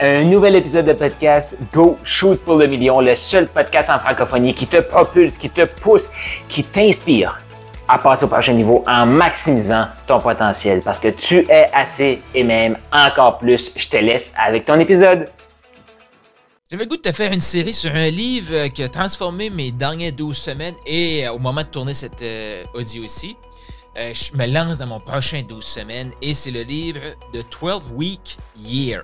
un nouvel épisode de podcast Go Shoot pour le million, le seul podcast en francophonie qui te propulse, qui te pousse, qui t'inspire à passer au prochain niveau en maximisant ton potentiel parce que tu es assez et même encore plus. Je te laisse avec ton épisode. J'avais le goût de te faire une série sur un livre qui a transformé mes dernières 12 semaines et euh, au moment de tourner cette euh, audio ici, euh, je me lance dans mon prochain 12 semaines et c'est le livre The 12 Week Year.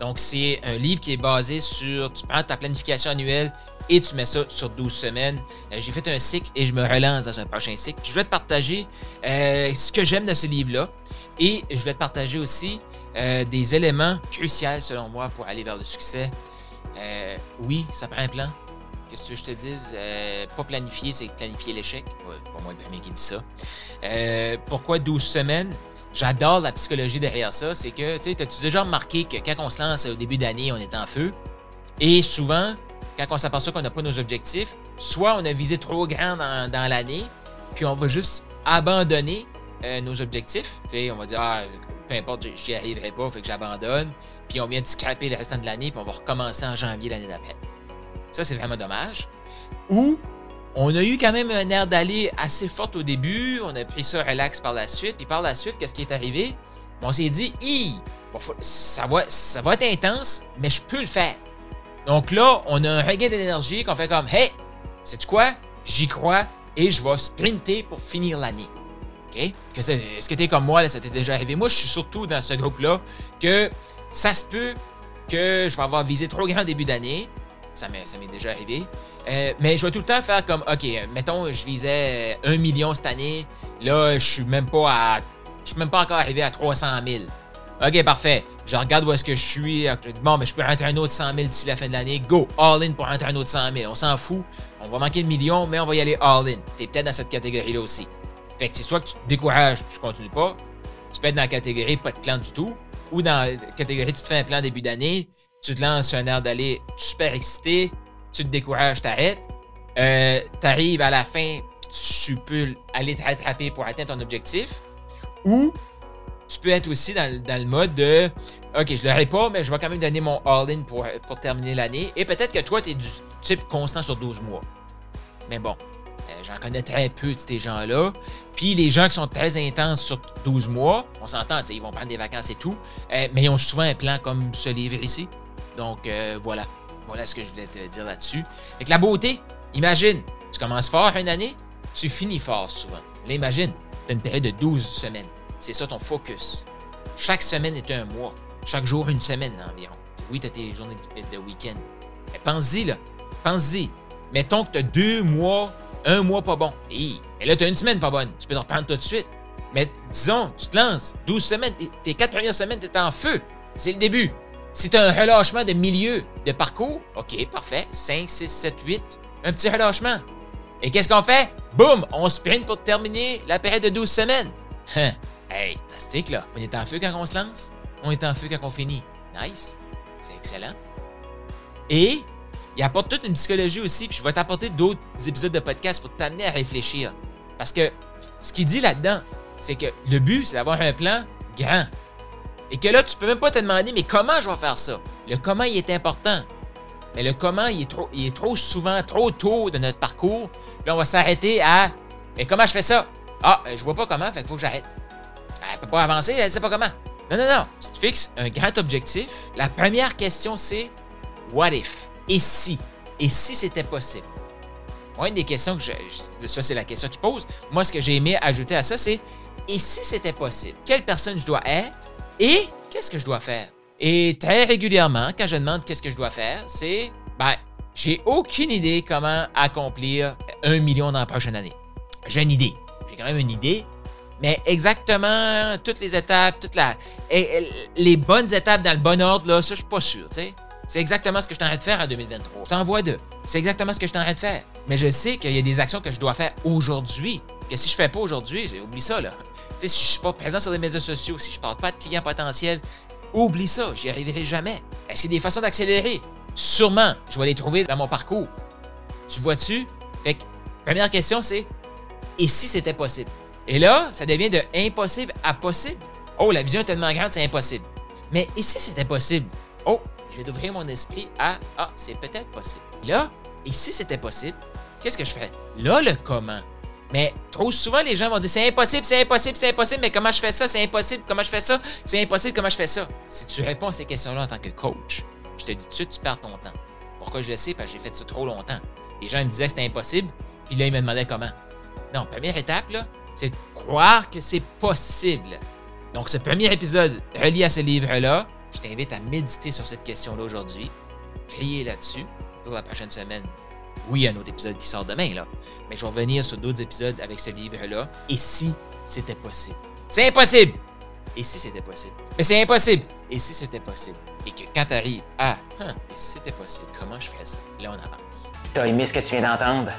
Donc, c'est un livre qui est basé sur, tu prends ta planification annuelle et tu mets ça sur 12 semaines. Euh, j'ai fait un cycle et je me relance dans un prochain cycle. je vais te partager euh, ce que j'aime de ce livre-là et je vais te partager aussi euh, des éléments cruciaux selon moi pour aller vers le succès. oui, ça prend un plan. Qu'est-ce que je te dise? pas planifier, c'est planifier l'échec. Pas moi, bien qui dit ça. pourquoi 12 semaines? J'adore la psychologie derrière ça, c'est que, tu sais, as-tu déjà remarqué que quand on se lance au début d'année, on est en feu? Et souvent, quand on s'aperçoit qu'on n'a pas nos objectifs, soit on a visé trop grand dans, l'année, puis on va juste abandonner euh, nos objectifs. Sais, on va dire, ah, peu importe, j'y arriverai pas, fait que j'abandonne, puis on vient de scraper le restant de l'année, puis on va recommencer en janvier l'année d'après. Ça, c'est vraiment dommage. Ou on a eu quand même un air d'aller assez fort au début. On a pris ça relax par la suite. Et par la suite, qu'est-ce qui est arrivé? On s'est dit, ça, va, ça va être intense, mais je peux le faire. Donc là, on a un regain d'énergie qu'on fait comme, hey, sais-tu quoi? J'y crois et je vais sprinter pour finir l'année. OK? Est-ce que tu es comme moi, là, ça t'est déjà arrivé? Moi, je suis surtout dans ce groupe-là que ça se peut que je vais avoir visé trop grand début d'année. Ça m'est déjà arrivé. Euh, mais je vais tout le temps faire comme, OK, mettons, je visais 1 million cette année. Là, je suis même pas à. Je suis même pas encore arrivé à 300 000. OK, parfait. Je regarde où est-ce que je suis. Je dis, bon, mais je peux rentrer un autre 100 000 d'ici la fin de l'année. Go, all in pour rentrer un autre 100 000. On s'en fout. On va manquer de millions, mais on va y aller all in. T'es peut-être dans cette catégorie-là aussi. Fait que c'est soit que tu te décourages tu continues pas. Tu peux être dans la catégorie pas de plan du tout. Ou dans la catégorie tu te fais un plan début d'année. Tu te lances un air d'aller super excité tu te décourages, t'arrêtes. Euh, t'arrives à la fin, tu peux aller te rattraper pour atteindre ton objectif. Ou tu peux être aussi dans, le mode de OK, je l'aurai pas, mais je vais quand même donner mon all-in pour, pour terminer l'année. Et peut-être que toi, tu es du type constant sur 12 mois. Mais bon, euh, j'en connais très peu de ces gens-là. Puis les gens qui sont très intenses sur 12 mois, on s'entend, ils vont prendre des vacances et tout, euh, mais ils ont souvent un plan comme ce livre ici. Donc voilà. Voilà ce que je voulais te dire là-dessus. Avec la beauté, imagine, tu commences fort une année, tu finis fort souvent. Là, imagine, tu as une période de 12 semaines. C'est ça ton focus. Chaque semaine est un mois. Chaque jour, une semaine environ. Oui, tu as tes journées de week-end. Mais pense-y, là. Pense-y. Mettons que tu as deux mois, un mois pas bon. Et, là, tu as une semaine pas bonne. Tu peux te reprendre tout de suite. Mais disons, tu te lances, 12 semaines, tes quatre premières semaines, tu en feu. C'est le début. As un relâchement de milieu de parcours, OK, parfait. 5, 6, 7, 8. Un petit relâchement. Et qu'est-ce qu'on fait? Boum! On sprint pour terminer la période de 12 semaines. Hey, fantastique là. On est en feu quand on se lance. On est en feu quand on finit. Nice. C'est excellent. Et il apporte toute une psychologie aussi, puis je vais t'apporter d'autres épisodes de podcast pour t'amener à réfléchir. Parce que ce qu'il dit là-dedans, c'est que le but, c'est d'avoir un plan grand. Et que là, tu peux même pas te demander, mais comment je vais faire ça? Le comment, il est important. Mais le comment, il est trop, il est trop souvent, trop tôt de notre parcours. Là, on va s'arrêter à, mais comment je fais ça? Ah, euh, je vois pas comment, fait qu'il faut que j'arrête. Elle peut pas avancer, elle sait pas comment. Non, non, non. Tu te fixes un grand objectif. La première question, c'est What if? Et si? Et si c'était possible? Moi, une des questions que je. Ça, c'est la question qu'il pose. Moi, ce que j'ai aimé ajouter à ça, c'est Et si c'était possible? Quelle personne je dois être et qu'est-ce que je dois faire? Et très régulièrement, quand je demande qu'est-ce que je dois faire, c'est, ben, j'ai aucune idée comment accomplir un million dans la prochaine année. J'ai une idée. J'ai quand même une idée. Mais exactement toutes les étapes, toutes les bonnes étapes dans le bon ordre, là, ça, je suis pas sûr, tu sais. C'est exactement ce que je train de faire en 2023. Je t'envoie deux. C'est exactement ce que je train de faire. Mais je sais qu'il y a des actions que je dois faire aujourd'hui. Que si je fais pas aujourd'hui, oublie ça, là si je suis pas présent sur les médias sociaux, si je parle pas de clients potentiels, oublie ça, j'y arriverai jamais. Est-ce qu'il y a des façons d'accélérer? Sûrement, je vais les trouver dans mon parcours. Tu vois-tu? Fait que, première question, c'est et si c'était possible? Et là, ça devient de impossible à possible. Oh, la vision est tellement grande, c'est impossible. Mais et si c'était possible? oh, je vais d'ouvrir mon esprit à ah, c'est peut-être possible. Là, et si c'était possible, qu'est-ce que je fais? Là, le comment? Mais trop souvent, les gens vont dire c'est impossible, c'est impossible, c'est impossible, mais comment je fais ça? C'est impossible, comment je fais ça? C'est impossible, comment je fais ça? Si tu réponds à ces questions-là en tant que coach, je te dis tout de suite, tu perds ton temps. Pourquoi je le sais? Parce que j'ai fait ça trop longtemps. Les gens me disaient que c'était impossible, puis là, ils me demandaient comment. Non, première étape, c'est de croire que c'est possible. Donc, ce premier épisode relié à ce livre-là, je t'invite à méditer sur cette question-là aujourd'hui, prier là-dessus pour la prochaine semaine. Oui, un autre épisode qui sort demain, là. Mais je vais revenir sur d'autres épisodes avec ce livre-là. Et si c'était possible? C'est impossible! Et si c'était possible? Mais c'est impossible! Et si c'était possible? Et que quand tu arrives à, hein, et si c'était possible, comment je ferais ça? Là, on avance. T'as aimé ce que tu viens d'entendre?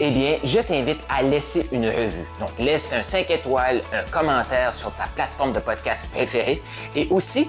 Eh bien, je t'invite à laisser une revue. Donc, laisse un 5 étoiles, un commentaire sur ta plateforme de podcast préférée et aussi